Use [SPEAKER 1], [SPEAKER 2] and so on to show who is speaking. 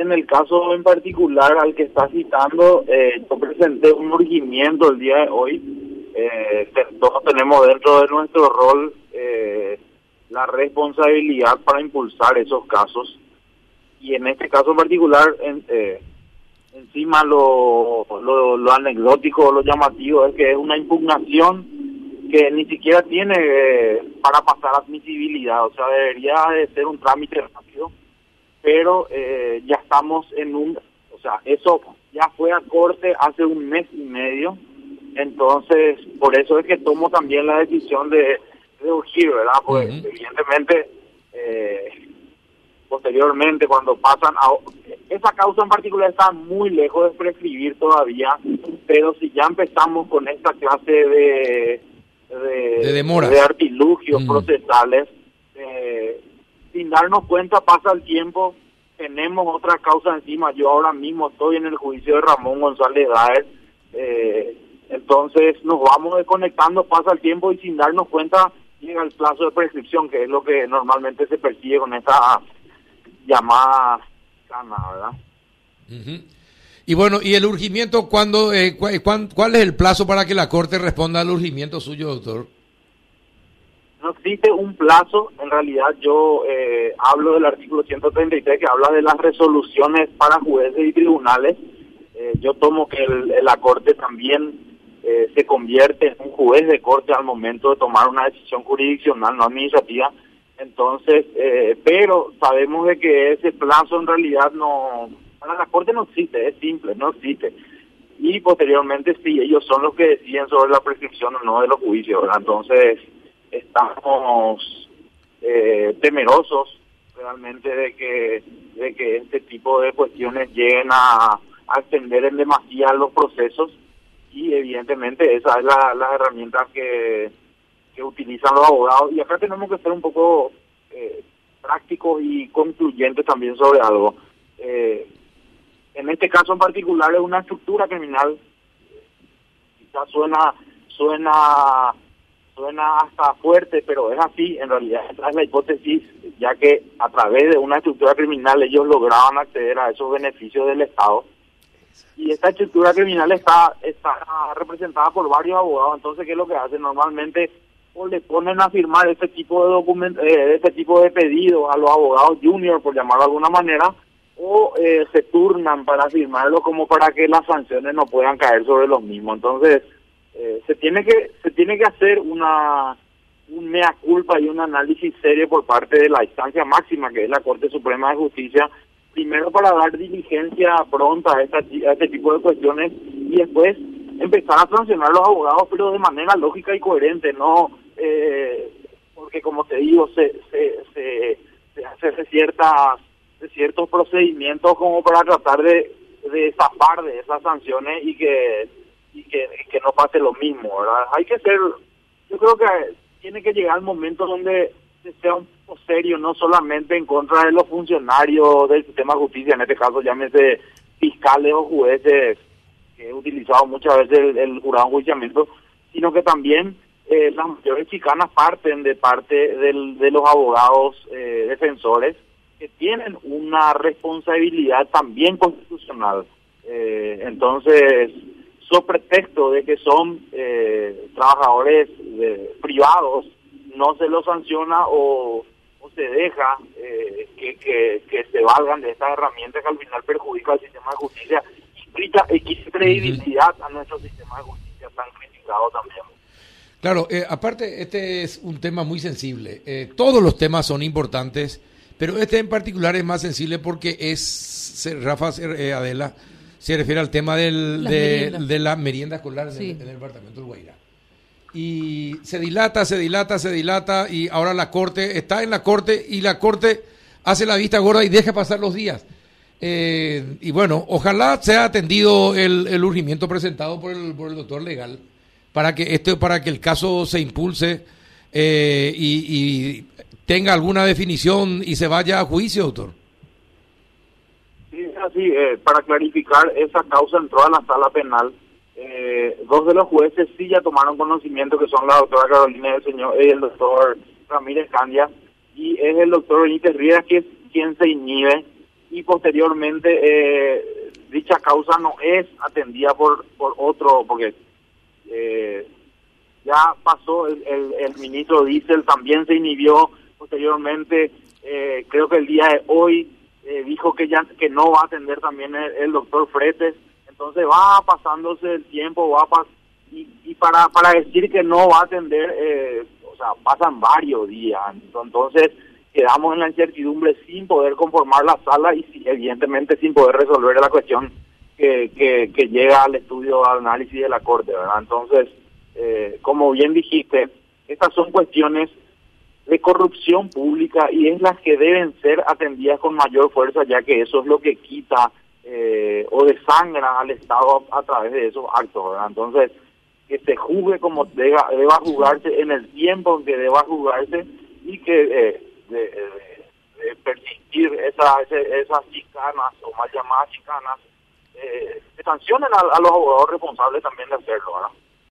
[SPEAKER 1] en el caso en particular al que está citando, eh, yo presenté un urgimiento el día de hoy. Eh, todos tenemos dentro de nuestro rol eh, la responsabilidad para impulsar esos casos. Y en este caso en particular, en, eh, encima lo, lo, lo anecdótico, lo llamativo es que es una impugnación que ni siquiera tiene eh, para pasar admisibilidad, o sea, debería de ser un trámite rápido, pero eh, ya estamos en un, o sea, eso ya fue a corte hace un mes y medio, entonces por eso es que tomo también la decisión de, de urgir, ¿verdad? Pues evidentemente eh, posteriormente cuando pasan a esa causa en particular está muy lejos de prescribir todavía pero si ya empezamos con esta clase de de,
[SPEAKER 2] de,
[SPEAKER 1] artilugios procesales eh, sin darnos cuenta pasa el tiempo tenemos otra causa encima yo ahora mismo estoy en el juicio de Ramón González Daer eh, entonces nos vamos desconectando pasa el tiempo y sin darnos cuenta llega el plazo de prescripción que es lo que normalmente se persigue con esta llamada cana, ¿verdad?
[SPEAKER 2] Y bueno, ¿y el urgimiento cuándo, eh, cuál es el plazo para que la Corte responda al urgimiento suyo, doctor?
[SPEAKER 1] No existe un plazo, en realidad yo eh, hablo del artículo 133 que habla de las resoluciones para jueces y tribunales. Eh, yo tomo que la Corte también eh, se convierte en un juez de Corte al momento de tomar una decisión jurisdiccional, no administrativa, entonces, eh, pero sabemos de que ese plazo en realidad no, para la Corte no existe, es simple, no existe. Y posteriormente sí, ellos son los que deciden sobre la prescripción o no de los juicios, Entonces, estamos eh, temerosos realmente de que, de que este tipo de cuestiones lleguen a, extender en demasía los procesos y evidentemente esa es la, la herramienta que que utilizan los abogados. Y acá tenemos que ser un poco eh, prácticos y concluyentes también sobre algo. Eh, en este caso en particular es una estructura criminal. Quizás suena, suena, suena hasta fuerte, pero es así. En realidad es la hipótesis, ya que a través de una estructura criminal ellos lograban acceder a esos beneficios del Estado y esta estructura criminal está está representada por varios abogados entonces qué es lo que hacen normalmente o le ponen a firmar este tipo de documentos, eh, este tipo de pedidos a los abogados junior, por llamarlo de alguna manera, o eh, se turnan para firmarlo como para que las sanciones no puedan caer sobre los mismos. Entonces, eh, se tiene que se tiene que hacer una un mea culpa y un análisis serio por parte de la instancia máxima, que es la Corte Suprema de Justicia, primero para dar diligencia pronta a, esta, a este tipo de cuestiones y después empezar a sancionar a los abogados, pero de manera lógica y coherente, no eh, porque como te digo, se, se, se, se hace ciertas, ciertos procedimientos como para tratar de, de zafar de esas sanciones y que, y que, no pase lo mismo. Hay que ser, yo creo que tiene que llegar el momento donde sea un poco serio, no solamente en contra de los funcionarios del sistema de justicia, en este caso llámese fiscales o jueces, que he utilizado muchas veces el, jurado en juiciamiento, sino que también eh, las mayores chicanas parten de parte del, de los abogados eh, defensores que tienen una responsabilidad también constitucional. Eh, entonces, sobre pretexto de que son trabajadores privados, no se los sanciona o, o se deja que, que, que se valgan de estas herramientas que al final perjudica al sistema de justicia y quita credibilidad a nuestro sistema de justicia tan criticado también.
[SPEAKER 2] Claro, eh, aparte, este es un tema muy sensible. Eh, todos los temas son importantes, pero este en particular es más sensible porque es, Rafa eh, Adela, se refiere al tema del, de, la merienda escolar en, el, departamento del Guairá. Y se dilata, se dilata, se dilata, y ahora la corte está en la corte y la corte hace la vista gorda y deja pasar los días. y bueno, ojalá sea atendido el, el urgimiento presentado por el, por el doctor legal para que esto para que el caso se impulse eh, y, tenga alguna definición y se vaya a juicio, doctor.
[SPEAKER 1] Sí. Eh, para clarificar, esa causa entró a la sala penal. Eh, dos de los jueces sí ya tomaron conocimiento, que son la doctora Carolina y el, señor, el doctor Ramírez Candia, y es el doctor Benítez Rivera que quien se inhibe y posteriormente eh, dicha causa no es atendida por, por otro, porque eh, ya pasó, el, el, ministro Diesel también se inhibió, posteriormente eh, creo que el día de hoy dijo que ya que no va a atender también el, doctor Fretes, entonces va pasándose el tiempo, va y, y para, para decir que no va a atender, o sea, pasan varios días, entonces quedamos en la incertidumbre sin poder conformar la sala y evidentemente sin poder resolver la cuestión que, que, llega al estudio de análisis de la Corte, ¿verdad? Entonces, eh, como bien dijiste, estas son cuestiones de corrupción pública y es las que deben ser atendidas con mayor fuerza, ya que eso es lo que quita eh, o desangra al Estado a, través de esos actos. Entonces, que se juzgue como deba, deba jugarse en el tiempo en que deba jugarse y que eh, de, persistir esa, esas chicanas o más llamadas chicanas, eh, sancionen a, los abogados responsables también de hacerlo.